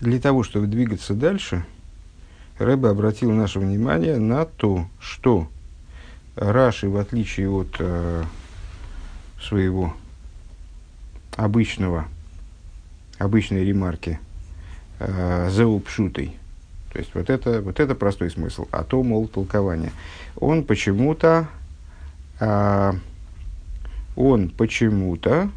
Для того, чтобы двигаться дальше, Рэбе обратил наше внимание на то, что Раши, в отличие от э, своего обычного, обычной ремарки, э, заупшутой, то есть вот это, вот это простой смысл, а то, мол, толкование, он почему-то, э, он почему-то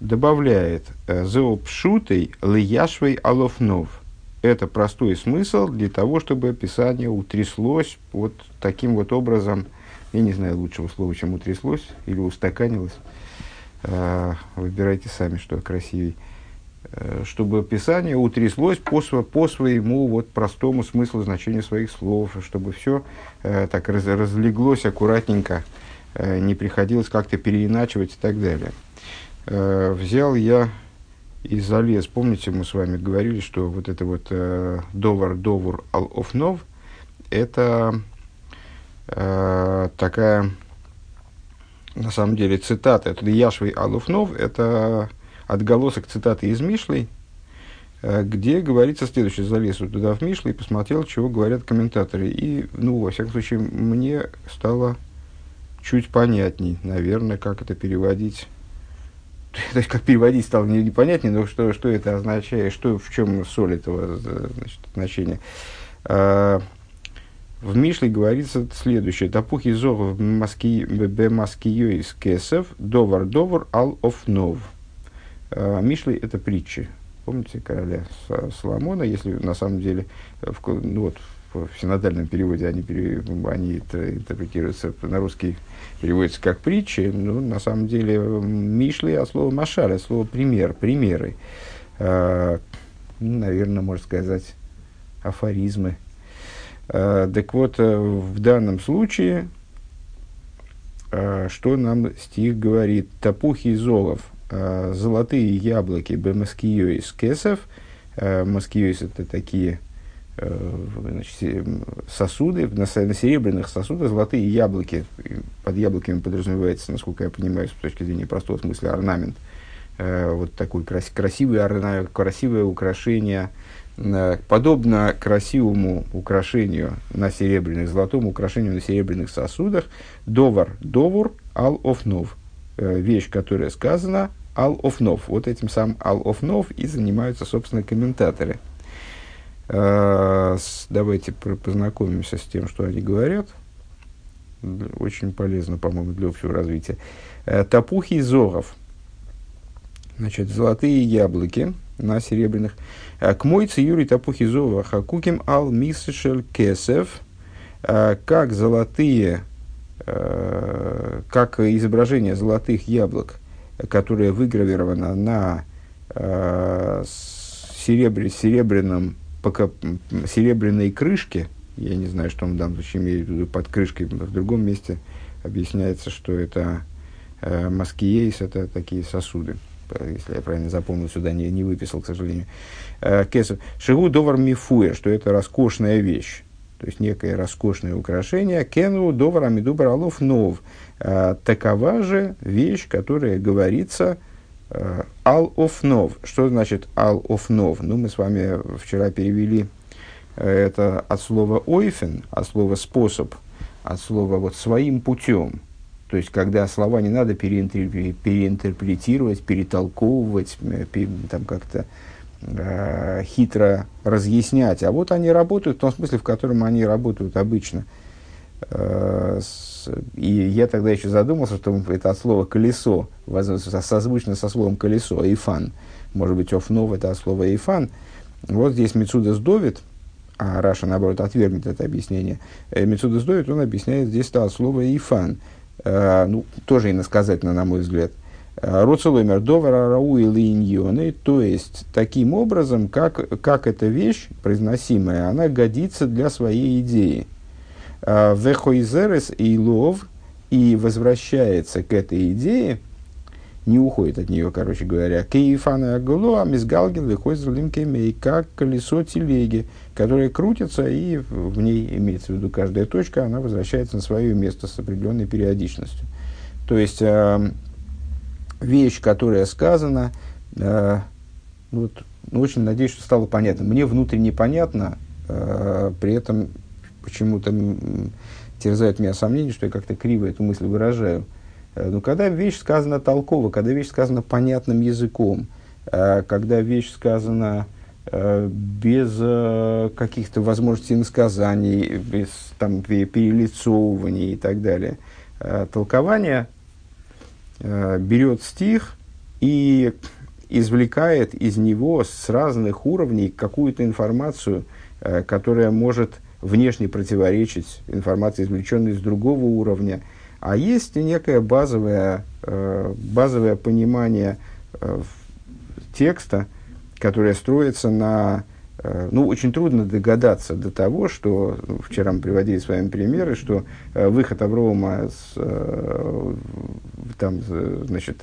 добавляет э, «зеопшутой лияшвей алофнов». Это простой смысл для того, чтобы описание утряслось вот таким вот образом. Я не знаю лучшего слова, чем утряслось или устаканилось. Э, выбирайте сами, что красивей. Э, чтобы описание утряслось по, по своему вот простому смыслу значению своих слов, чтобы все так раз, разлеглось аккуратненько, не приходилось как-то переиначивать и так далее. Э, взял я и залез. Помните, мы с вами говорили, что вот это вот э, довар довур ал офнов это э, такая на самом деле цитата. Это Яшвей Алуфнов, это отголосок цитаты из Мишлей, э, где говорится следующее. Залез туда в Мишлей и посмотрел, чего говорят комментаторы. И, ну, во всяком случае, мне стало чуть понятней, наверное, как это переводить то есть как переводить стало не, непонятнее, но что, что это означает, что, в чем соль этого значит, значения. А, в Мишле говорится следующее. Тапухи зогов бемаскиё из кесов довар довар ал офнов. А, Мишли это притчи. Помните короля Соломона, если на самом деле в, ну, вот, в синодальном переводе они, они интерпретируются на русский, переводятся как притчи, но на самом деле Мишли, а слово Машаля, слово пример, примеры. А, ну, наверное, можно сказать, афоризмы. А, так вот, э, в данном случае, а, что нам стих говорит? Тапухи золов, а, золотые яблоки, бемаскиёис кесов. А, маскиёис это такие значит, сосуды, на, на серебряных сосудах золотые яблоки. Под яблоками подразумевается, насколько я понимаю, с точки зрения простого смысла, орнамент. Э, вот такой крас, красивый, красивое украшение, э, подобно красивому украшению на серебряных, золотому украшению на серебряных сосудах, довар, довур, ал офнов. Вещь, которая сказана, ал офнов. Вот этим самым ал офнов и занимаются, собственно, комментаторы – Э, давайте познакомимся с тем, что они говорят. Очень полезно, по-моему, для общего развития. Э, тапухи из зоров. Значит, золотые яблоки на серебряных. Э, к мойце Юрий Тапухи Зова Хакуким Ал Мисшель Кесев. Как золотые, как изображение золотых яблок, которое выгравировано на серебряном пока серебряной крышке, я не знаю, что он в данном случае имеет в виду под крышкой, в другом месте объясняется, что это э, маскиейс, это такие сосуды. Если я правильно запомнил, сюда не, не выписал, к сожалению. Э, Кесов. Шигу довар мифуя, что это роскошная вещь. То есть некое роскошное украшение. Кену довар амидубар алов нов. Э, такова же вещь, которая говорится Ал офнов. Что значит ал офнов? Ну, мы с вами вчера перевели э, это от слова ойфен, от слова способ, от слова вот своим путем. То есть, когда слова не надо переинтерпретировать, перетолковывать, э, там как-то э, хитро разъяснять. А вот они работают в том смысле, в котором они работают обычно. Э, и я тогда еще задумался, что это от слова колесо, созвучно со словом колесо, эйфан. Может быть, офнов это от слова эйфан. Вот здесь Мецудас Довид, а Раша, наоборот, отвергнет это объяснение. Э, Мецудас Довид, он объясняет здесь это от слова эйфан. Э, ну, тоже иносказательно, на мой взгляд. Роцеломер довара рау то есть таким образом, как, как эта вещь произносимая, она годится для своей идеи. А, Вехойзерес и лов и возвращается к этой идее, не уходит от нее, короче говоря, кейфана аголуа мизгалгин выходит кемей, как колесо телеги, которое крутится, и в ней имеется в виду каждая точка, она возвращается на свое место с определенной периодичностью. То есть, э, вещь, которая сказана, э, вот, ну, очень надеюсь, что стало понятно. Мне внутренне понятно, э, при этом почему-то терзает меня сомнение, что я как-то криво эту мысль выражаю. Э, но когда вещь сказана толково, когда вещь сказана понятным языком, э, когда вещь сказана э, без каких-то возможностей насказаний, без там, перелицовываний и так далее, толкование берет стих и извлекает из него с разных уровней какую-то информацию, которая может внешне противоречить информации, извлеченной с другого уровня. А есть некое базовое, э, базовое понимание э, текста, которое строится на... Ну, очень трудно догадаться до того, что... Ну, вчера мы приводили с вами примеры, что выход Аврома с, там, значит,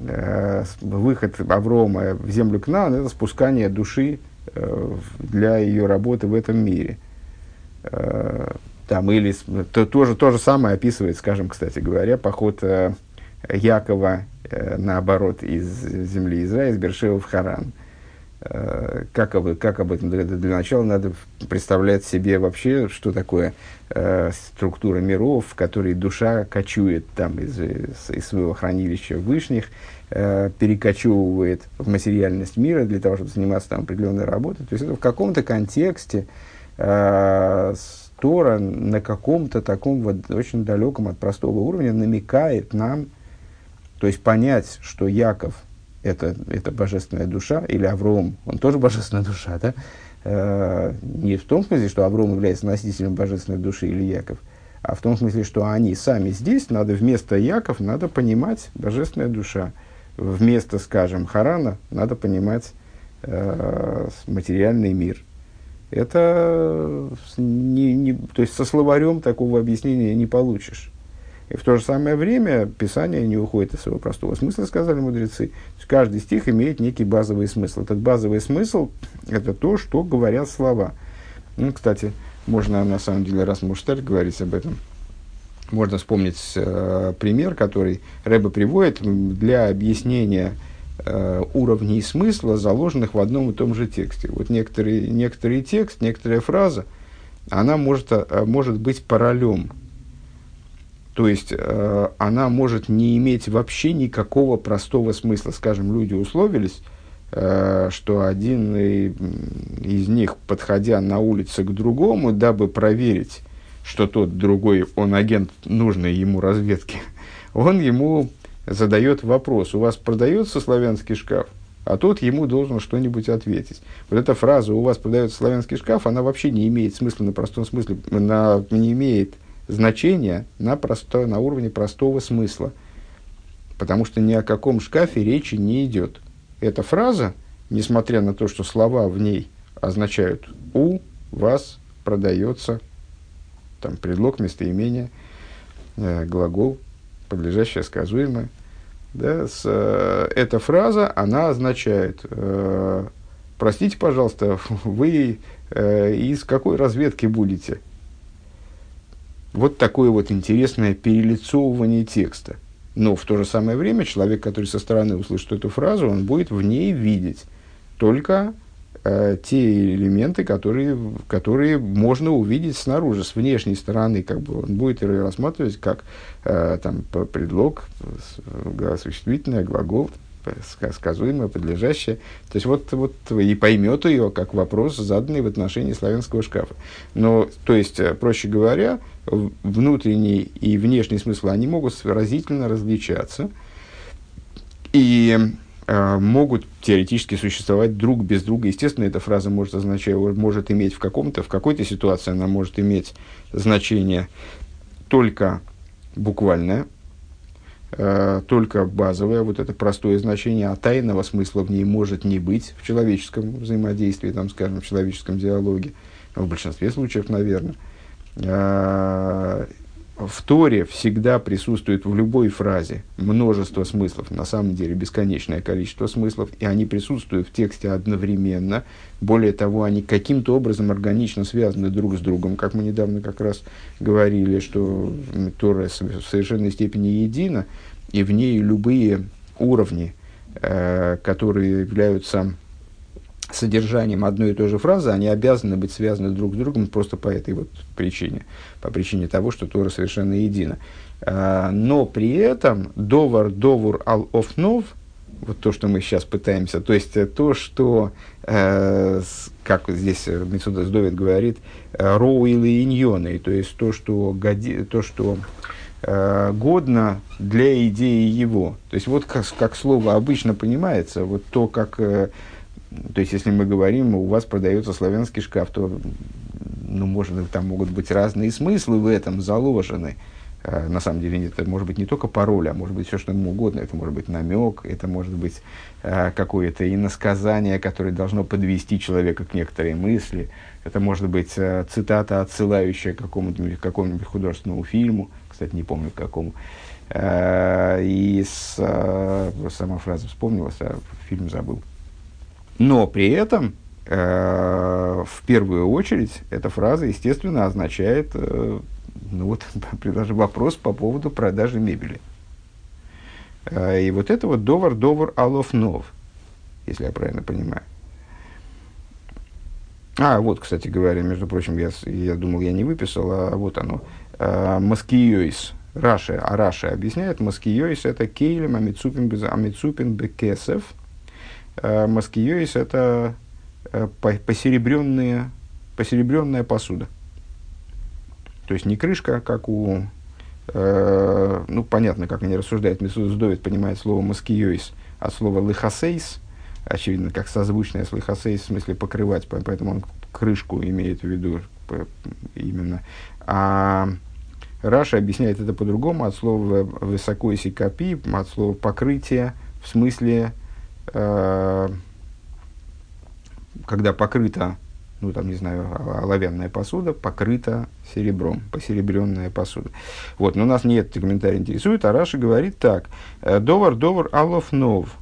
э, выход Аврома в землю Кнаан – это спускание души э, для ее работы в этом мире. Э, там, или то, тоже то же самое описывает, скажем, кстати говоря, поход э, Якова, э, наоборот, из земли Израиля, из Бершева в Харан. Как, об, как об этом для, для начала надо представлять себе вообще, что такое э, структура миров, в которой душа кочует там из, из, из своего хранилища вышних, э, перекочевывает в материальность мира для того, чтобы заниматься там определенной работой. То есть это в каком-то контексте э, Тора на каком-то таком вот очень далеком от простого уровня намекает нам, то есть понять, что Яков это, это божественная душа, или Авром, он тоже божественная душа, да? Э, не в том смысле, что Авром является носителем божественной души или Яков, а в том смысле, что они сами здесь, надо вместо Яков, надо понимать божественная душа. Вместо, скажем, Харана надо понимать э, материальный мир. Это не, не, то есть со словарем такого объяснения не получишь. И в то же самое время Писание не уходит из своего простого смысла, сказали мудрецы. Каждый стих имеет некий базовый смысл. Этот базовый смысл – это то, что говорят слова. Ну, кстати, можно, на самом деле, раз Мушталь говорить об этом, можно вспомнить э, пример, который Рэба приводит для объяснения э, уровней смысла, заложенных в одном и том же тексте. Вот некоторый, некоторый текст, некоторая фраза, она может, э, может быть параллелем то есть э, она может не иметь вообще никакого простого смысла. Скажем, люди условились, э, что один из них, подходя на улице к другому, дабы проверить, что тот другой, он агент нужной ему разведки, он ему задает вопрос, у вас продается славянский шкаф? А тот ему должен что-нибудь ответить. Вот эта фраза «у вас продается славянский шкаф», она вообще не имеет смысла на простом смысле, на, не имеет значение на, просто, на уровне простого смысла. Потому что ни о каком шкафе речи не идет. Эта фраза, несмотря на то, что слова в ней означают «у вас продается», там предлог, местоимение, э, глагол, подлежащее, сказуемое, да, с, э, эта фраза, она означает э, «простите, пожалуйста, вы э, из какой разведки будете?» Вот такое вот интересное перелицовывание текста. Но в то же самое время человек, который со стороны услышит эту фразу, он будет в ней видеть только э, те элементы, которые, которые можно увидеть снаружи, с внешней стороны. Как бы он будет рассматривать как э, там, предлог, э, существительное, глагол, сказуемое, подлежащее. То есть вот, вот и поймет ее как вопрос, заданный в отношении славянского шкафа. Но, то есть, э, проще говоря, внутренний и внешний смысл, они могут разительно различаться и э, могут теоретически существовать друг без друга. Естественно, эта фраза может означать, может иметь в каком-то, в какой-то ситуации она может иметь значение только буквальное, э, только базовое, вот это простое значение, а тайного смысла в ней может не быть в человеческом взаимодействии, там, скажем, в человеческом диалоге, в большинстве случаев, наверное. Э, в Торе всегда присутствует в любой фразе множество смыслов, на самом деле бесконечное количество смыслов, и они присутствуют в тексте одновременно. Более того, они каким-то образом органично связаны друг с другом, как мы недавно как раз говорили, что Тора в совершенной степени едина, и в ней любые уровни, э, которые являются содержанием одной и той же фразы, они обязаны быть связаны друг с другом просто по этой вот причине, по причине того, что Тора совершенно едина. А, но при этом довар довур ал офнов, вот то, что мы сейчас пытаемся, то есть э, то, что, э, как здесь Мецудас Довид говорит, э, роу или иньоны, то есть то, что, годи, то, что э, годно для идеи его. То есть вот как, как слово обычно понимается, вот то, как э, то есть, если мы говорим, у вас продается славянский шкаф, то, ну, может, там могут быть разные смыслы в этом заложены. А, на самом деле, это может быть не только пароль, а может быть все, что угодно. Это может быть намек, это может быть а, какое-то иносказание, которое должно подвести человека к некоторой мысли. Это может быть а, цитата, отсылающая к какому-нибудь, какому-нибудь художественному фильму. Кстати, не помню, к какому. И с, сама фраза вспомнилась, а фильм забыл. Но при этом, э, в первую очередь, эта фраза, естественно, означает э, ну вот, даже вопрос по поводу продажи мебели. Э, и вот это вот довар довар алов нов, если я правильно понимаю. А, вот, кстати говоря, между прочим, я, я думал, я не выписал, а вот оно. Э, Маскиойс. Раша, а Раша объясняет, Маскиойс это кейлем амицупин, амицупин бекесев – Э, Маскиёис – это э, посеребренная, посеребренная посуда. То есть не крышка, как у... Э, ну, понятно, как они рассуждают. Месудус Довид понимает слово маскиёис от слова лихасейс, очевидно, как созвучное с лихасейс, в смысле покрывать, поэтому он крышку имеет в виду именно. А Раша объясняет это по-другому, от слова высоко и копи, от слова покрытие, в смысле когда покрыта, ну там, не знаю, оловянная посуда, покрыта серебром, посеребренная посуда. Вот, но нас не этот комментарий интересует, а Раша говорит так. «Э, довар, довар, алов нов.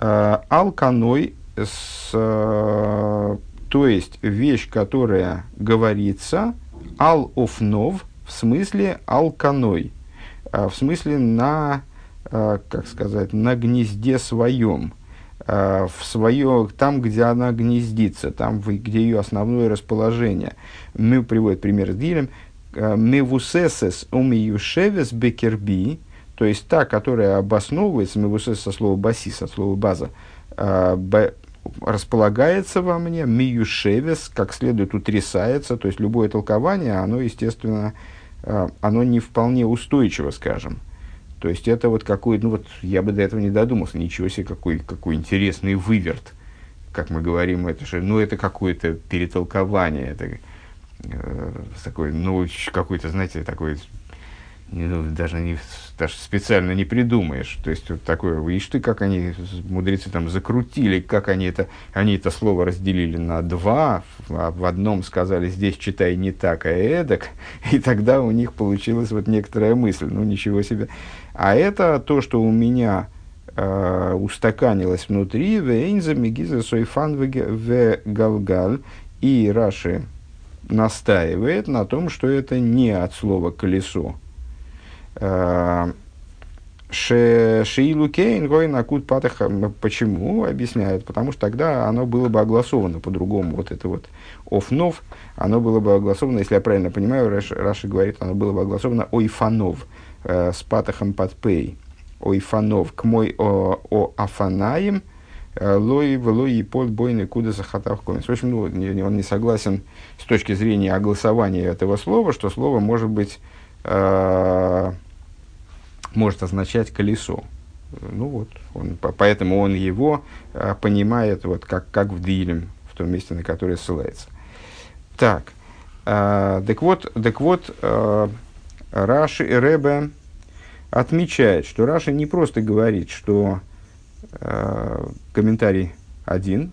«Э, алканой, с, то есть вещь, которая говорится, ал оф нов, в смысле алканой, в смысле на как сказать, на гнезде своем, а, в свое, там, где она гнездится, там, где ее основное расположение. Мы приводим пример с Дилем. А, Мевусесес умиюшевес бекерби, то есть та, которая обосновывается, мевусес со слова басис, от слова база, располагается во мне, миюшевес, как следует утрясается, то есть любое толкование, оно, естественно, оно не вполне устойчиво, скажем. То есть это вот какой, ну вот я бы до этого не додумался, ничего себе, какой, какой интересный выверт, как мы говорим, это же, ну это какое-то перетолкование, это э, такой, ну какой-то, знаете, такой даже, не, даже специально не придумаешь. То есть, вот такое, видишь ты, как они, мудрецы там закрутили, как они это, они это слово разделили на два, а в одном сказали, здесь читай не так, а эдак, и тогда у них получилась вот некоторая мысль, ну, ничего себе. А это то, что у меня э, устаканилось внутри, вейнза мегиза сойфан в галгаль, и Раши настаивает на том, что это не от слова колесо, Шеилу Кейн, Гой Накут Патах. Почему? Объясняют. Потому что тогда оно было бы огласовано по-другому. Вот это вот офнов, оно было бы огласовано, если я правильно понимаю, Раши, Раши говорит, оно было бы огласовано ойфанов э, с патахом подпей. Ойфанов к мой о, о афанаем э, лой влой и под бойный куда захатав. В общем, ну, он не согласен с точки зрения огласования этого слова, что слово может быть э, может означать колесо. Ну вот, он, поэтому он его а, понимает вот как, как в Дилем, в том месте, на которое ссылается. Так, а, так вот, так вот а, Раши Ребе отмечает, что Раши не просто говорит, что а, комментарий один,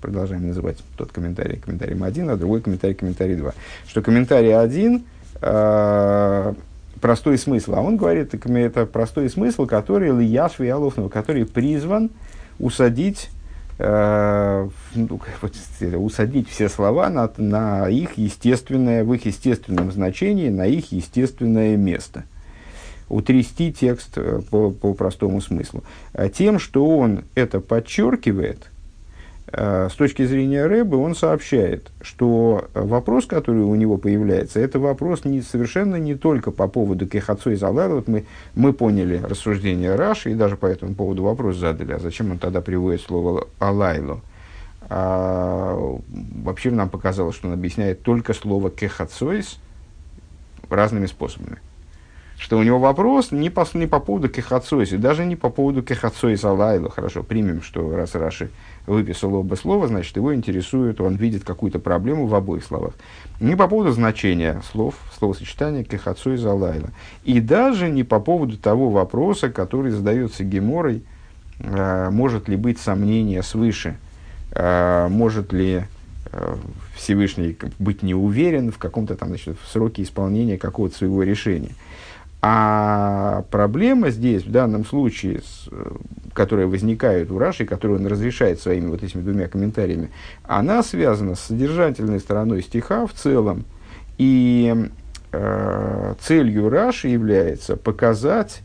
продолжаем называть тот комментарий комментарием один, а другой комментарий комментарий два, что комментарий один а, простой смысл. А он говорит, это простой смысл, который Лияш Виаловнова, который призван усадить, э, ну, вот, усадить все слова на, на их естественное, в их естественном значении, на их естественное место. Утрясти текст э, по, по простому смыслу. А тем, что он это подчеркивает, Э, с точки зрения Рэбы он сообщает, что вопрос, который у него появляется, это вопрос не, совершенно не только по поводу Кехацу и Залайла. Вот мы, мы поняли рассуждение Раши и даже по этому поводу вопрос задали, а зачем он тогда приводит слово Алайлу? А, вообще нам показалось, что он объясняет только слово Кехацойс разными способами что у него вопрос не по, не по поводу кехацойси, даже не по поводу кехацойса лайла. Хорошо, примем, что раз Раши выписал оба слова, значит, его интересует, он видит какую-то проблему в обоих словах. Не по поводу значения слов, словосочетания кехацойса лайла. И даже не по поводу того вопроса, который задается Геморой, э, может ли быть сомнение свыше, э, может ли э, Всевышний быть не уверен в каком-то там, значит, в сроке исполнения какого-то своего решения. А проблема здесь, в данном случае, с, которая возникает у Раши, которую он разрешает своими вот этими двумя комментариями, она связана с содержательной стороной стиха в целом. И э, целью Раши является показать,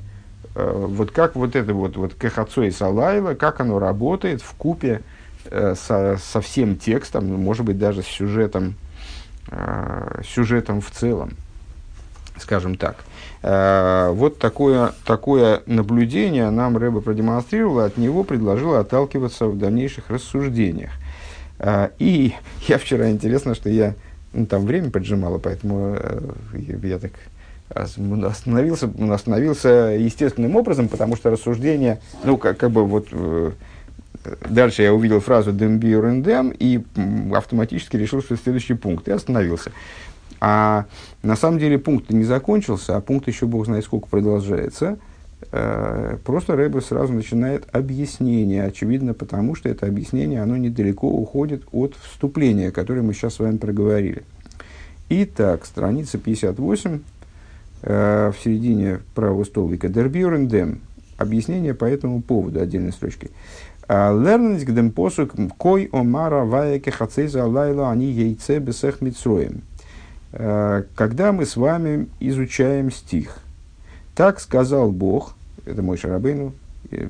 э, вот как вот это вот, вот Кахацо и Салайла, как оно работает в купе э, со, со всем текстом, ну, может быть, даже с сюжетом, э, сюжетом в целом, скажем так. Э, вот такое, такое наблюдение нам Рэба продемонстрировал, от него предложил отталкиваться в дальнейших рассуждениях. Э, и я вчера, интересно, что я, ну, там время поджимало, поэтому э, я так остановился, остановился естественным образом, потому что рассуждение, ну, как, как бы вот дальше я увидел фразу «дем биурендем» и автоматически решил, что это следующий пункт, и остановился. А на самом деле пункт не закончился, а пункт еще бог знает сколько продолжается. Э, просто Рэбе сразу начинает объяснение, очевидно, потому что это объяснение, оно недалеко уходит от вступления, которое мы сейчас с вами проговорили. Итак, страница 58, э, в середине правого столбика. Дербюрендем. Объяснение по этому поводу, отдельной строчкой. Лернить гдем посук кой омара ваяке хацейза лайла они яйце бесех митсроем. Э, когда мы с вами изучаем стих. Так сказал Бог, это мой Шарабейну э,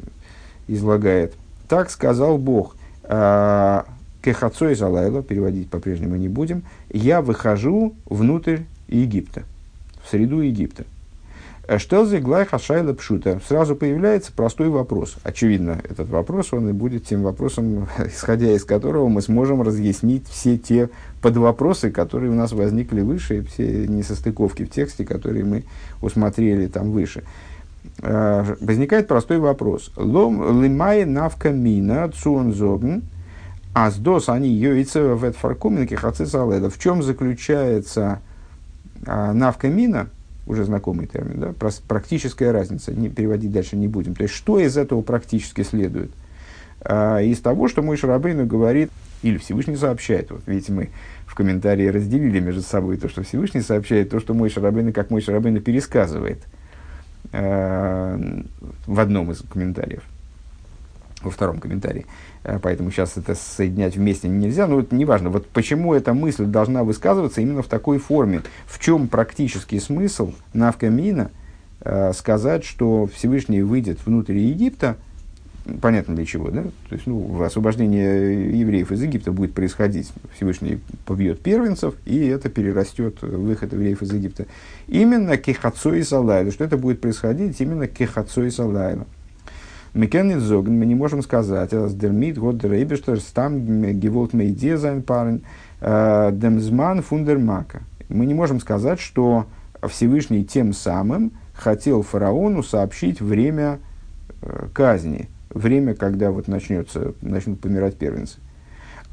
излагает, так сказал Бог, э, Кехацой Залайла, переводить по-прежнему не будем, я выхожу внутрь Египта, в среду Египта. Что за Глай Хашайла Пшута? Сразу появляется простой вопрос. Очевидно, этот вопрос, он и будет тем вопросом, исходя из которого мы сможем разъяснить все те подвопросы, которые у нас возникли выше, все несостыковки в тексте, которые мы усмотрели там выше. А, возникает простой вопрос. Лом лимай навка мина цуон зогн, а с дос они йойца в фаркуменки В чем заключается а, навка мина – уже знакомый термин, да, практическая разница, не, переводить дальше не будем. То есть, что из этого практически следует? А, из того, что мой Шарабейну говорит, или Всевышний сообщает, вот видите, мы в комментарии разделили между собой то, что Всевышний сообщает, то, что мой Шарабейну, как мой Шарабейну пересказывает э, в одном из комментариев, во втором комментарии. Э, поэтому сейчас это соединять вместе нельзя, но это неважно. Вот почему эта мысль должна высказываться именно в такой форме. В чем практический смысл Навкамина э, сказать, что Всевышний выйдет внутрь Египта, понятно для чего, да? То есть, ну, освобождение евреев из Египта будет происходить. Всевышний побьет первенцев, и это перерастет выход евреев из Египта. Именно כחצות הלילה, что это будет происходить именно כחצות הלילה. מ'קען ניט זאגן, мы не можем сказать, אז דערמיט האט דער אייבערשטער סתם געוואלט מודיע זיין פרעה'ן э, דעם זמן פון דער מכה. Мы не можем сказать, что Всевышний тем самым хотел фараону сообщить время э, казни, время, когда вот начнется, начнут помирать первенцы.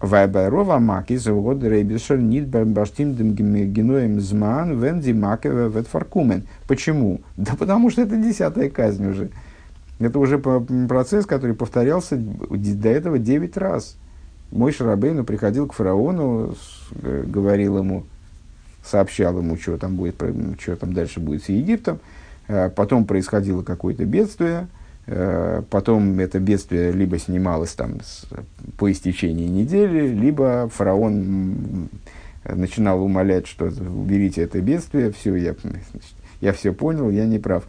Вайбайрова маки завод рейбешер нит баштим геноем зман венди маке ветфаркумен. Почему? Да потому что это десятая казнь уже. Это уже процесс, который повторялся до этого 9 раз. Мой Шарабейну приходил к фараону, э, говорил ему, сообщал ему, что там, будет, что там дальше будет с Египтом. Э, потом происходило какое-то бедствие. Э, потом это бедствие либо снималось там по истечении недели, либо фараон начинал умолять, что уберите это бедствие, все, я, я все понял, я не прав.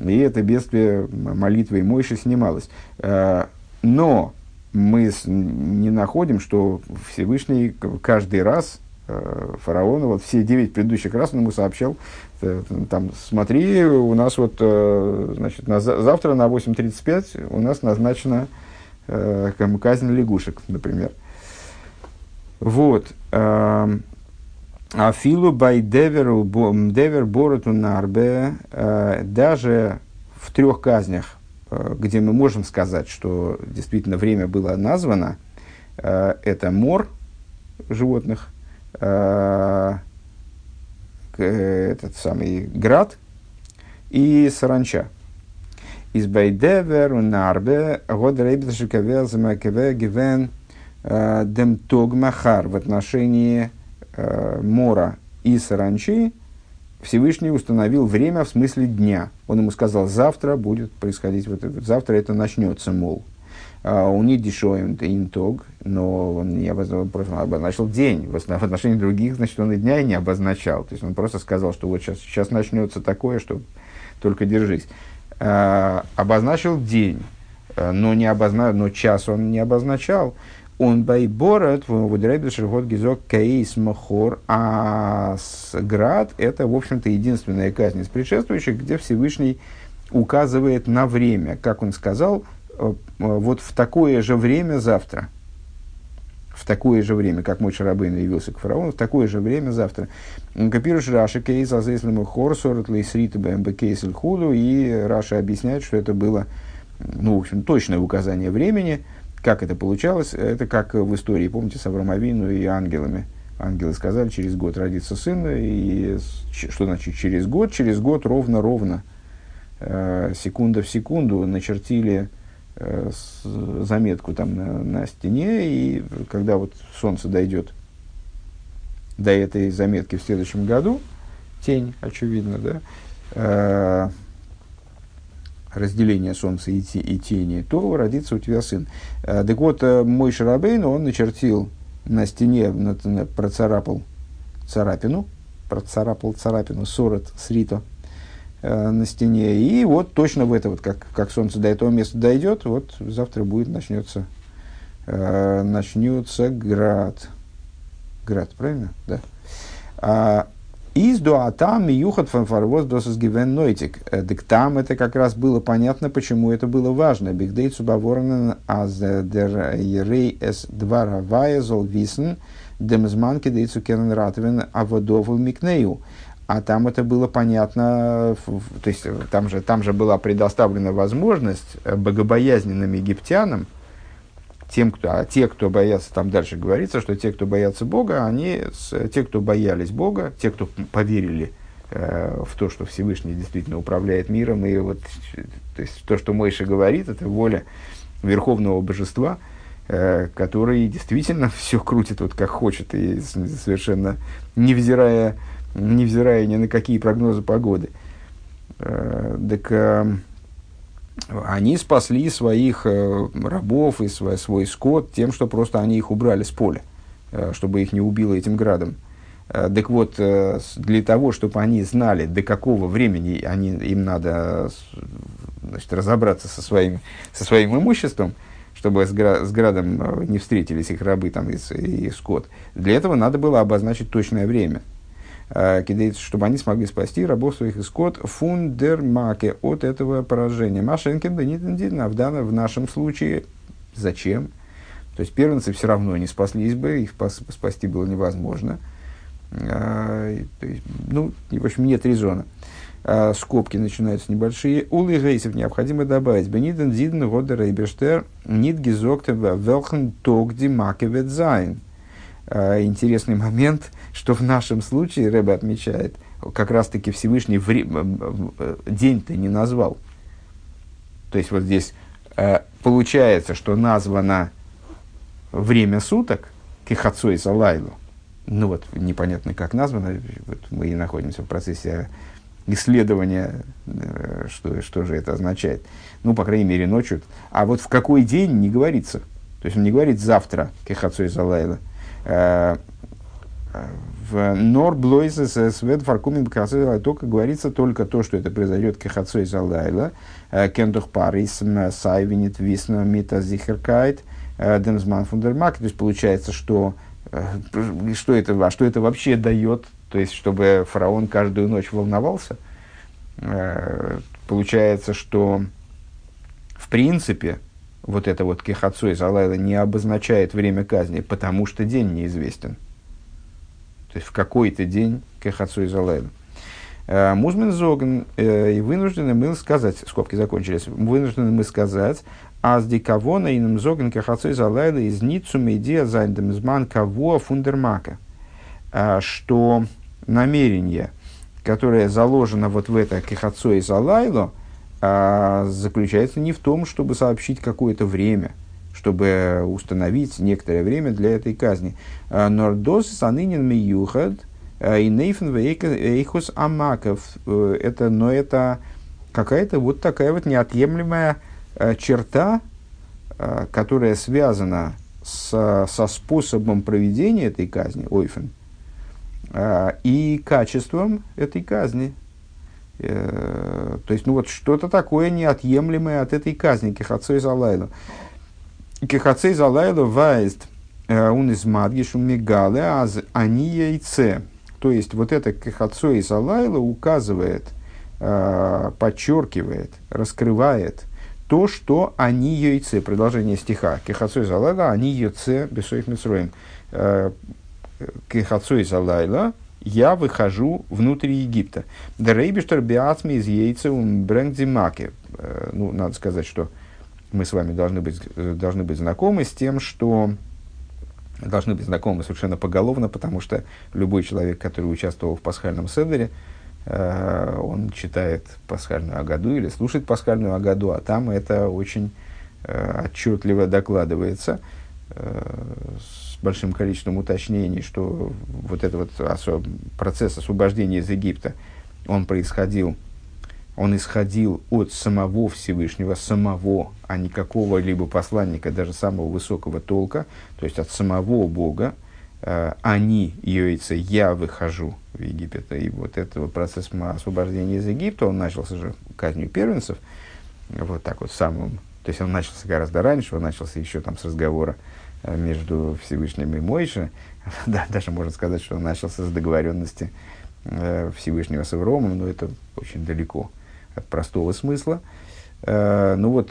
И это бедствие молитвой Мойши снималось. Э, но мы не находим, что Всевышний каждый раз э, фараону, вот все девять предыдущих раз он ему сообщал, э, там, смотри, у нас вот, значит, на, завтра на 8.35 у нас назначена э, казнь лягушек, например. Вот. Э, а филу бай деверу девер бороту нарбе, э, даже в трех казнях, э, где мы можем сказать, что действительно время было названо, э, это мор животных, этот самый град и саранча. Из байдевер нарбе год рейбеташикавел замакаве гивен дем тогмахар в отношении э, мора и саранчи Всевышний установил время в смысле дня. Он ему сказал, завтра будет происходить, вот, завтра это начнется, мол. У них дешевым интог, но он не обозначил, просто обозначил день. В отношении других, значит, он и дня и не обозначал. То есть он просто сказал, что вот сейчас, сейчас начнется такое, что только держись. Uh, обозначил день, uh, но, не обозна... но час он не обозначал он байборот выдрайбишер год гизок кейс махор, а град это, в общем-то, единственная казнь из предшествующих, где Всевышний указывает на время, как он сказал, э, э, вот в такое же время завтра. В такое же время, как мой Шарабейн явился к фараону, в такое же время завтра. Копируешь Раши кейс, азеслему хор, сорот лейсрита бмб кейс худу, и Раша объясняет, что это было, ну, в общем, точное указание времени, как это получалось? Это как в истории, помните, с Авромовину и ангелами. Ангелы сказали, через год родится сын, и что значит через год? Через год ровно-ровно, э, секунда в секунду начертили э, заметку там на, на стене, и когда вот солнце дойдет до этой заметки в следующем году, тень, очевидно, да, э, разделение солнца и, и тени, то родится у тебя сын. Э, так вот, э, мой Шарабейн, он начертил на стене, процарапал царапину, процарапал царапину, сорот срито э, на стене. И вот точно в это, вот как, как солнце до этого места дойдет, вот завтра будет, начнется, начнется град. Град, правильно? Да. Из дуатам юхат фанфарвоз досас гивен нойтик. Э, так там это как раз было понятно, почему это было важно. Бигдейцу баворнен аз дер ерей эс двара ваезол висен демзманки дейцу кенен ратвен аводову микнею. А там это было понятно, то есть там же, там же была предоставлена возможность э, богобоязненным египтянам, тем, кто, а те, кто боятся, там дальше говорится, что те, кто боятся Бога, они, те, кто боялись Бога, те, кто поверили э, в то, что Всевышний действительно управляет миром, и вот то, есть, то что Мойша говорит, это воля Верховного Божества, э, который действительно все крутит вот как хочет, и совершенно невзирая, невзирая ни на какие прогнозы погоды. Э, так, э, они спасли своих э, рабов и свой, свой скот тем, что просто они их убрали с поля, э, чтобы их не убило этим градом. Э, так вот, для того, чтобы они знали, до какого времени они, им надо значит, разобраться со своим, со своим имуществом, чтобы с, гра, с градом не встретились их рабы там, и, и скот, для этого надо было обозначить точное время – чтобы они смогли спасти рабов своих и скот фундермаке от этого поражения. Машенкин да в, данном, в нашем случае зачем? То есть первенцы все равно не спаслись бы, их спасти было невозможно. А, то есть, ну, в общем, нет резона. А, скобки начинаются небольшие. Улы рейсов необходимо добавить. Бениден зиден года рейбештер нит гизоктева велхен тогди макевет зайн. А, интересный момент, что в нашем случае, Рэбе отмечает, как раз-таки Всевышний вре- день-то не назвал. То есть вот здесь э, получается, что названо время суток, кихацой салайлу, ну вот непонятно как названо, вот мы и находимся в процессе исследования, э, что, что же это означает. Ну, по крайней мере, ночью. А вот в какой день не говорится. То есть он не говорит завтра, кехацой залайла, Э, в Норблойзес свет фаркумим только говорится только то, что это произойдет кехацой залайла, э, кендух парис сайвинит висна мита зихеркайт, Демсман Фундермак. То есть получается, что, что, это, а что это вообще дает, то есть чтобы фараон каждую ночь волновался. Получается, что в принципе вот это вот кехацу из Алайла не обозначает время казни, потому что день неизвестен. То есть в какой-то день кехацу из Алайла. Э, מוז מען זאגן, э, и вынуждены мы сказать, скобки закончились, вынуждены мы сказать, с диковона иным Зоган кехацу из Алайла из Ницу медиа зайндем зман кого фундермака, э, что намерение, которое заложено вот в это כחצות הלילה, заключается не в том, чтобы сообщить какое-то время, чтобы установить некоторое время для этой казни. Нордос санынин миюхад – Э, и Нейфен Эйхус Амаков. Э, это, но это какая-то вот такая вот неотъемлемая э, черта, которая связана с, со способом проведения этой казни, ойфен, и качеством этой казни. То есть, ну вот что-то такое неотъемлемое от этой казни, кихацей залайло. Кихацей залайло вайст он из мадгишу мигале, аз они яйце. То есть вот это Кахацо и Салайла указывает, э, подчеркивает, раскрывает то, что они яйце, продолжение стиха. Кехацо и Салайла, они яйце, бесоих митсроем. Э, Кехацо и Салайла, я выхожу внутрь Египта. Дрейбиштер биатми из яйца брэнгдимаке. Э, ну, надо сказать, что мы с вами должны быть, э, должны быть знакомы с тем, что должны быть знакомы совершенно поголовно, потому что любой человек, который участвовал в пасхальном седере, э, он читает пасхальную Агаду или слушает пасхальную Агаду, а там это очень э, отчетливо докладывается с большим количеством уточнений, что вот этот вот осо- процесс освобождения из Египта, он происходил он исходил от самого Всевышнего, самого, а не какого-либо посланника, даже самого высокого толка, то есть от самого Бога, э, они, йойцы, я выхожу в Египет. И вот этот процесс освобождения из Египта, он начался же казнью первенцев, вот так вот самым, то есть он начался гораздо раньше, он начался еще там с разговора э, между Всевышним и Мойше, да, даже можно сказать, что он начался с договоренности э, Всевышнего с Авромом, но это очень далеко от простого смысла. Э, ну вот,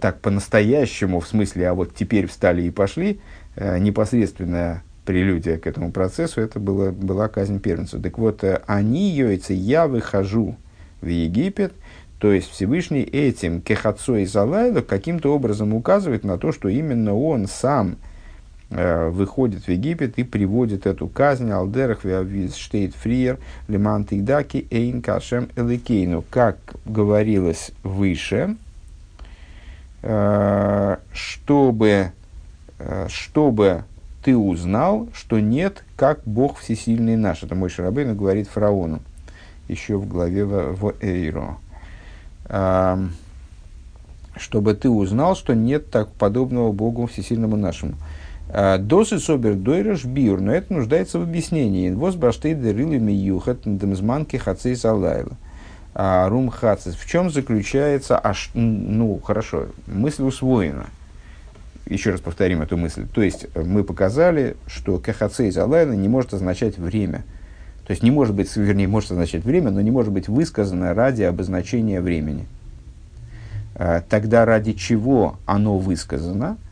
так по-настоящему, в смысле, а вот теперь встали и пошли, э, непосредственная прелюдия к этому процессу, это было, была казнь первенцев. Так вот, э, они, йойцы, я выхожу в Египет, то есть Всевышний этим кехацой залайла каким-то образом указывает на то, что именно он сам – выходит в Египет и приводит эту казнь Алдерах штейт фриер лиман тигдаки эйн кашем эликейну. Как говорилось выше, э, чтобы, э, чтобы ты узнал, что нет, как Бог всесильный наш. Это мой Шарабейн говорит фараону, еще в главе в, в Эйро. Чтобы ты узнал, что нет так подобного Богу всесильному нашему. Э, Досы собер дойреш биур, но это нуждается в объяснении. Воз баштей дырили миюхат демзманки хацис алайла. А, рум хацис. В чем заключается, аж, ну, хорошо, мысль усвоена. Еще раз повторим эту мысль. То есть, мы показали, что кахацис алайла не может означать время. То есть, не может быть, вернее, может означать время, но не может быть высказано ради обозначения времени. А, тогда ради чего оно высказано –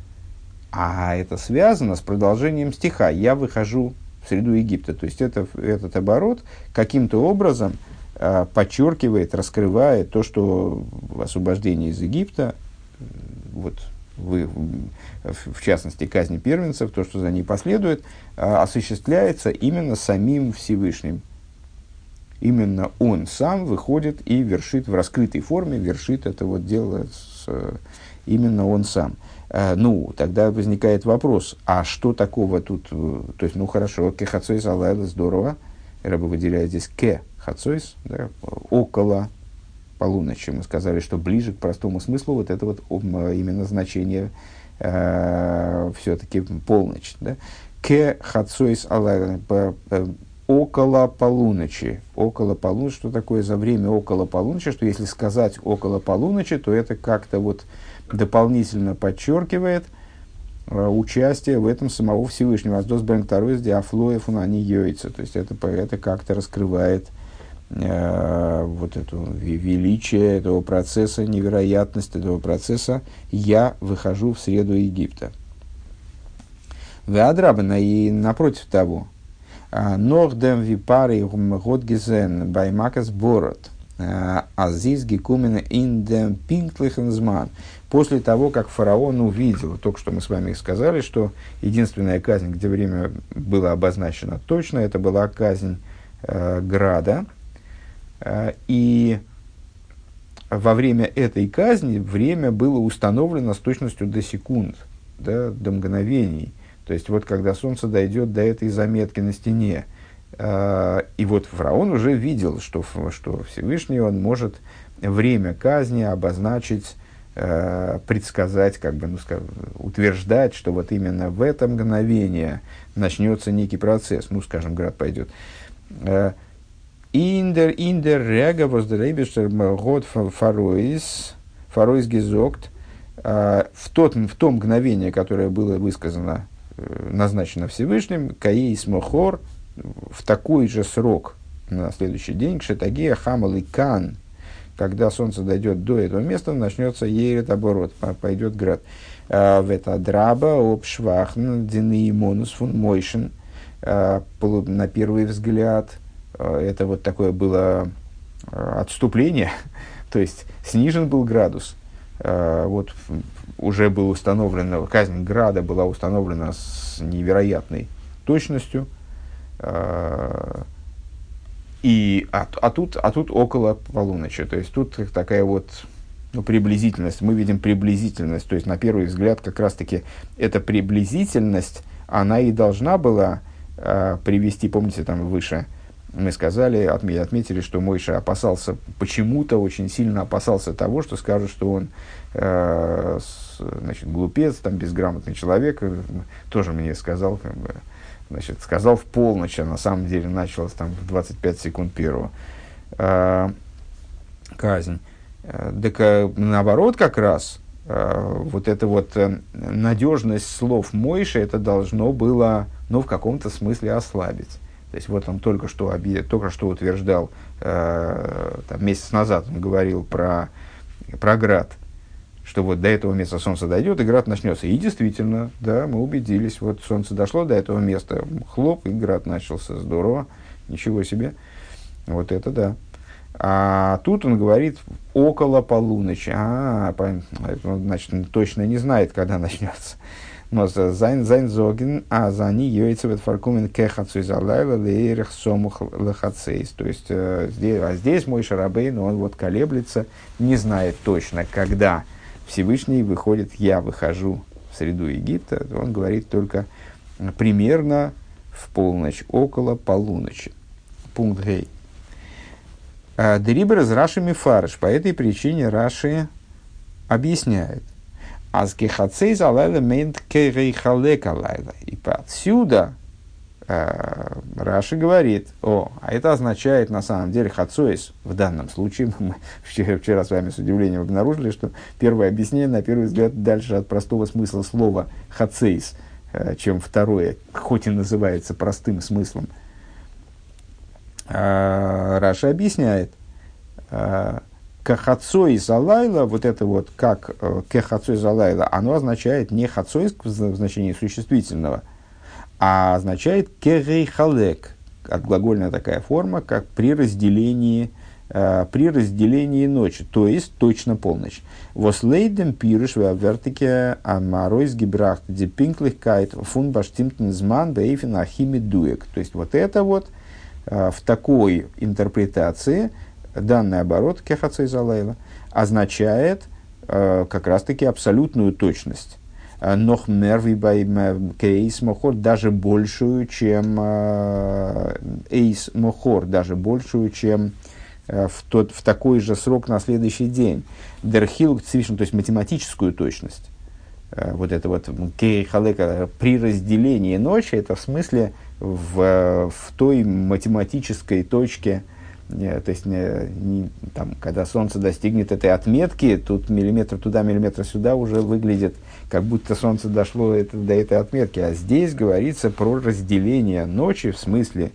а это связано с продолжением стиха «Я выхожу в среду Египта». То есть это, этот оборот каким-то образом э, подчеркивает, раскрывает то, что в освобождении из Египта, вот, вы, в частности, казни первенцев, то, что за ней последует, э, осуществляется именно самим Всевышним. Именно он сам выходит и вершит в раскрытой форме, вершит это вот дело с, именно он сам. Э, ну, тогда возникает вопрос, а что такого тут, э, то есть, ну хорошо, ке хацойс алайла, здорово, Рэба выделяет здесь ке хацойс, да, около полуночи. Мы сказали, что ближе к простому смыслу вот это вот именно значение э, все-таки полночь. Да? Ке хацойс алайла, э, около полуночи. Около полуночи, что такое за время около полуночи, что если сказать около полуночи, то это как-то вот дополнительно подчеркивает участие в этом самого Всевышнего. Аздос Брэнктаройс Диафлоев они йойца. То есть это, это как-то раскрывает э, вот это величие этого процесса, невероятность этого процесса. Я выхожу в среду Египта. Веадрабана и напротив того. Нордем випары годгизен баймакас борот. Азиз гекумена индем пинклихензман. После того, как фараон увидел, только что мы с вами сказали, что единственная казнь, где время было обозначено точно, это была казнь э, Града. Э, и во время этой казни время было установлено с точностью до секунд, да, до мгновений. То есть вот когда солнце дойдет до этой заметки на стене, э, и вот фараон уже видел, что, что Всевышний он может время казни обозначить Э, предсказать, как бы, ну, скажем, утверждать, что вот именно в это мгновение начнется некий процесс, ну, скажем, град пойдет. Э, индер, индер, рега, воздребиштер, год фароис, фароис гизокт, э, в, тот, в то мгновение, которое было высказано, назначено Всевышним, каис мохор, в такой же срок, на следующий день, кшетагия хамал и кан, когда солнце дойдет до этого места, начнется ерет оборот, пойдет град. А, в это драба, обшвахн, дины и монус фун мойшин. А, на первый взгляд, а, это вот такое было отступление, то есть снижен был градус. Вот уже был установлен, казнь града была установлена с невероятной точностью. И, а, а, тут, а тут около полуночи. То есть тут такая вот ну, приблизительность. Мы видим приблизительность. То есть на первый взгляд как раз-таки эта приблизительность, она и должна была э, привести, помните, там выше мы сказали, отме- отметили, что Мойша опасался, почему-то очень сильно опасался того, что скажут, что он э, с, значит, глупец, там, безграмотный человек. Тоже мне сказал, как бы, значит, сказал в полночь, а на самом деле началось там в 25 секунд первого. Э, казнь. Так э, наоборот как раз, э, вот эта вот э, надежность слов Мойши, это должно было, ну, в каком-то смысле ослабить. То есть вот он только что, объ... только что утверждал, э, там, месяц назад он говорил про, про град, что вот до этого места солнце дойдет, и град начнется. И действительно, да, мы убедились, вот солнце дошло до этого места, хлоп, и град начался. Здорово, ничего себе. Вот это да. А тут он говорит около полуночи. А, он, значит, точно не знает, когда начнется. נאר זיין זיין זאגן, אז אני יוצא וועט פארקומען כחצות הלילה לערך סמוך לחצות. То есть, э, здесь, а здесь Мойше рабейну, он вот колеблется, не знает точно, когда Всевышний выходит, я выхожу в среду Египта, он говорит только примерно в полночь, около полуночи. Пункт Гей. А, Дерибер из Раши Мифарш. По этой причине Раши объясняет. Азгехацей залайла мейнт керейхалека лайла. И отсюда Раши говорит, о, а это означает на самом деле хацоис. В данном случае мы вчера, вчера с вами с удивлением обнаружили, что первое объяснение, на первый взгляд, дальше от простого смысла слова хацейс, э, чем второе, хоть и называется простым смыслом. Э, Раша объясняет, кахацой залайла, вот это вот как кехацой залайла, оно означает не хацой в значении существительного – а означает керейхалек, отглагольная такая форма, как при разделении, э, при разделении ночи, то есть точно полночь. וואס לויט דעם פירוש ווערט כאן ארויסגעבראכט די פינקטלעכקייט פון באשטימטן זמן באופן הכי מדויק. То есть вот это вот э, в такой интерпретации данный оборот כחצות הלילה означает э, как раз-таки абсолютную точность נאך מער ווי ביי כעת מחר, даже большую, чем э, עת מחר, даже большую, чем э, в, тот, в такой же срок на следующий день. Дерхил цвишн, то есть математическую точность. Вот это вот кейхалека при разделении ночи, это в смысле в, в той математической точке, Не, то есть, не, не, там, когда Солнце достигнет этой отметки, тут миллиметр туда, миллиметр сюда уже выглядит, как будто Солнце дошло это, до этой отметки. А здесь говорится про разделение ночи, в смысле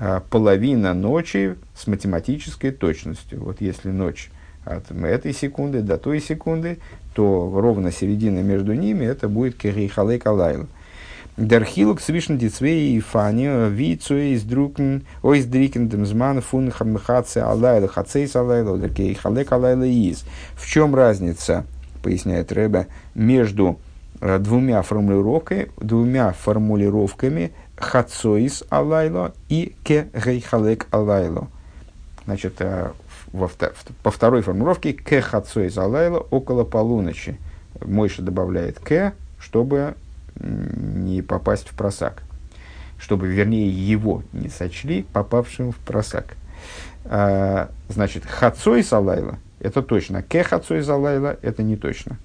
э, половина ночи с математической точностью. Вот если ночь от этой секунды до той секунды, то ровно середина между ними это будет Керейхалей Калайла. Дерхилок свischen die zwei Фани, zu из ой дрикен dem зман фун хамхаце алайла, хацейс алайла, oder кейхалек алайла из. В чем разница, поясняет Рэбе, между э, двумя формулировками, двумя формулировками хацоис алайло и кегейхалек алайло. Значит, э, во, по второй формулировке к хацоис алайло около полуночи. Мойша добавляет к, чтобы не попасть в просак. Чтобы, вернее, его не сочли попавшим в просак. А, значит, хацой салайла – это точно. Ке хацой салайла – это не точно.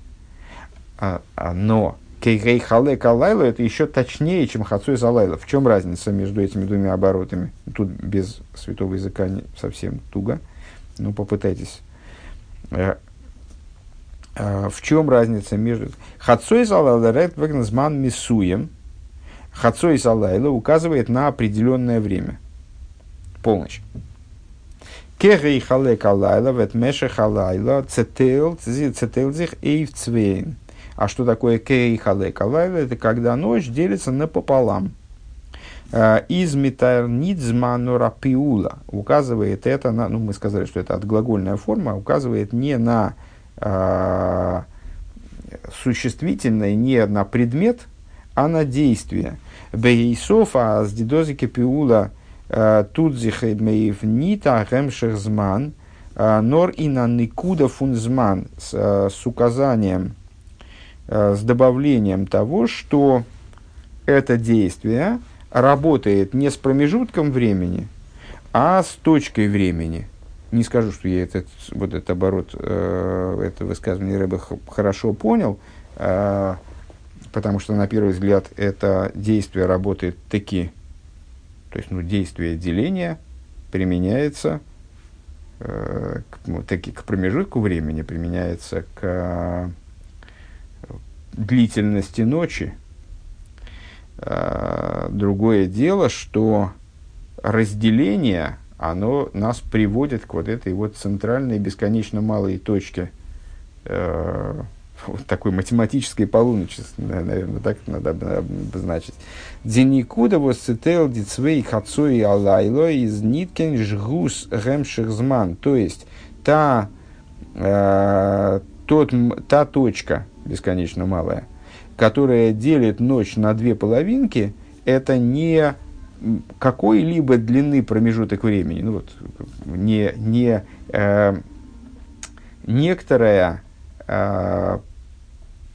А, а, но кейгей хале калайла – это еще точнее, чем хацой салайла. В чем разница между этими двумя оборотами? Тут без святого языка не, совсем туго. Ну, попытайтесь э, в чем разница между... Хацой залайла зман мисуем. Хацой залайла указывает на определенное время. Полночь. Кегей халек алайла, вет меше халайла, цетел, цетелзих эйв цвейн. А что такое кей халек алайла? Это когда ночь делится напополам. А, из метарнидзманора пиула указывает это на, ну мы сказали, что это отглагольная форма, указывает не на э, существительное не на предмет, а на действие. Бейсов, а с дидозики пиула а, тудзихедмеев нита гемшехзман, а, нор и на никуда фунзман с указанием, с добавлением того, что это действие работает не с промежутком времени, а с точкой времени – не скажу, что я этот, вот этот оборот, э, это высказывание Рэба хорошо понял, э, потому что на первый взгляд это действие работает таки, то есть ну, действие деления применяется э, к, ну, таки к промежутку времени, применяется к э, длительности ночи. Э, другое дело, что разделение – оно нас приводит к вот этой вот центральной бесконечно малой точке, э, вот такой математической полуночи, наверное, так надо обозначить. Деникуда вот цител дицвей хацой алайло из ниткен жгус гемшихзман. То есть, та, э, тот, та точка бесконечно малая, которая делит ночь на две половинки, это не какой-либо длины промежуток времени, ну вот, не, не э, некоторая э,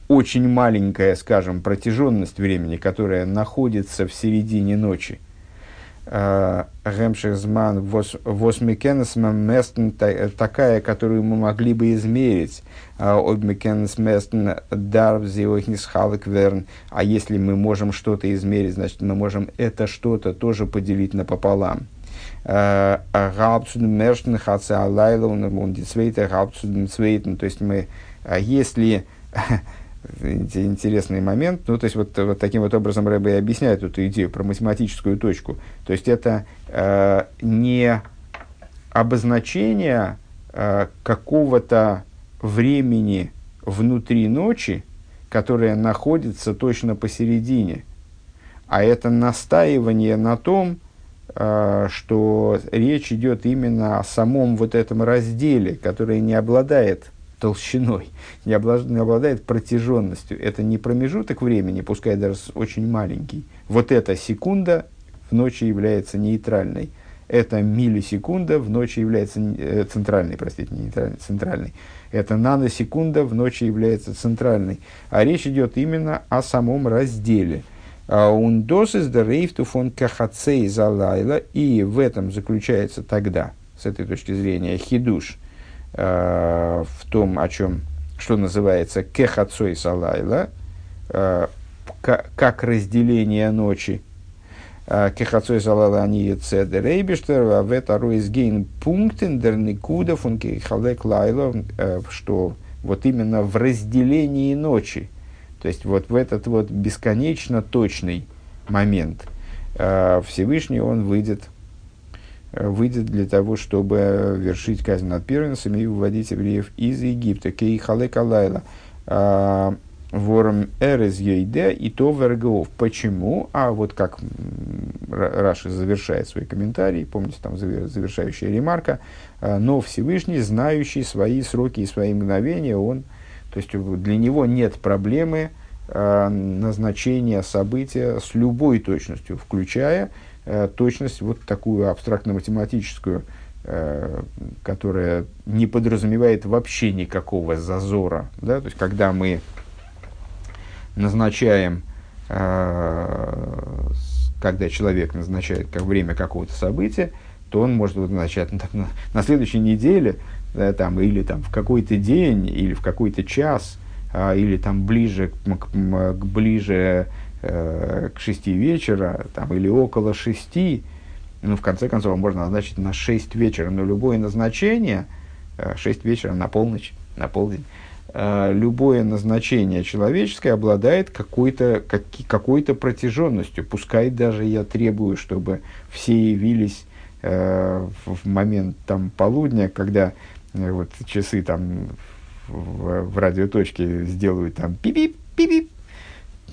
очень маленькая, скажем, протяженность времени, которая находится в середине ночи, Гемшехзман восмекенесман местен такая, которую мы могли бы измерить. Обмекенес местен дарв верн. А если мы можем что-то измерить, значит мы можем это что-то тоже поделить напополам. Гаупсуден мерштен хаца алайлон, он дицвейта гаупсуден цвейтен. То есть мы, если интересный момент. Ну, то есть, вот, вот таким вот образом Рэбе объясняет эту идею про математическую точку. То есть, это э, не обозначение э, какого-то времени внутри ночи, которое находится точно посередине, а это настаивание на том, э, что речь идет именно о самом вот этом разделе, который не обладает толщиной, не обладает, протяженностью. Это не промежуток времени, пускай даже очень маленький. Вот эта секунда в ночи является нейтральной. Это миллисекунда в ночи является э, центральной, простите, не нейтральной, центральной. Это наносекунда в ночи является центральной. А речь идет именно о самом разделе. Ундос из рейфту фон кахацей залайла. И в этом заключается тогда, с этой точки зрения, хидуш – Э, в том, о чем, что называется кехацой салайла, э, как разделение ночи. Кехацой залала они цедер рейбештер, а в это ройсгейн пунктен дер никуда фун кехалек лайло, что вот именно в разделении ночи, то есть вот в этот вот бесконечно точный момент Всевышний он выйдет выйдет для того, чтобы вершить казнь над первенцами и выводить евреев из Египта. Кей халек алайла. Ворм эрез ейде и то вергов. Почему? А вот как Раши завершает свой комментарий, помните, там завершающая ремарка, «А, но Всевышний, знающий свои сроки и свои мгновения, он, то есть для него нет проблемы а, назначения события с любой точностью, включая точность вот такую абстрактно-математическую, э, которая не подразумевает вообще никакого зазора. Да? То есть, когда мы назначаем, э, когда человек назначает как время какого-то события, то он может назначать на, следующей неделе, да, там, или там, в какой-то день, или в какой-то час, а, или там ближе к ближе э, к шести вечера, там, или около шести, ну, в конце концов, можно назначить на шесть вечера, но любое назначение, э, шесть вечера на полночь, на полдень, Э, любое назначение человеческое обладает какой-то как, какой протяженностью. Пускай даже я требую, чтобы все явились в момент там, полудня, когда вот, часы там в, в радиоточке сделают там пип-пип, пип-пип.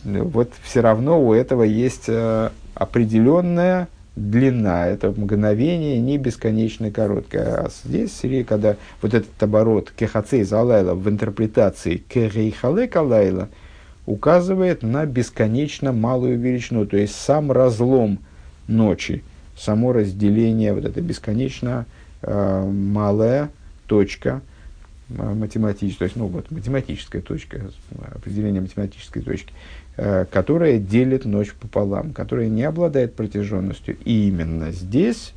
Вот все равно у этого есть э, определенная длина, это мгновение не бесконечно короткое. А здесь, когда вот этот оборот кехацей залайла в интерпретации кехейхалек алайла указывает на бесконечно малую величину, то есть сам разлом ночи, само разделение, вот это бесконечно э, малая точка, э, математическая, то есть, ну, вот, математическая точка, определение математической точки, Э, которая делит ночь пополам, которая не обладает протяженностью. И именно здесь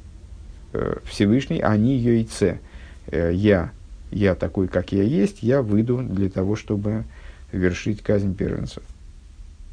э, Всевышний, они яйце. Э, я, я такой, как я есть, я выйду для того, чтобы вершить казнь первенцев.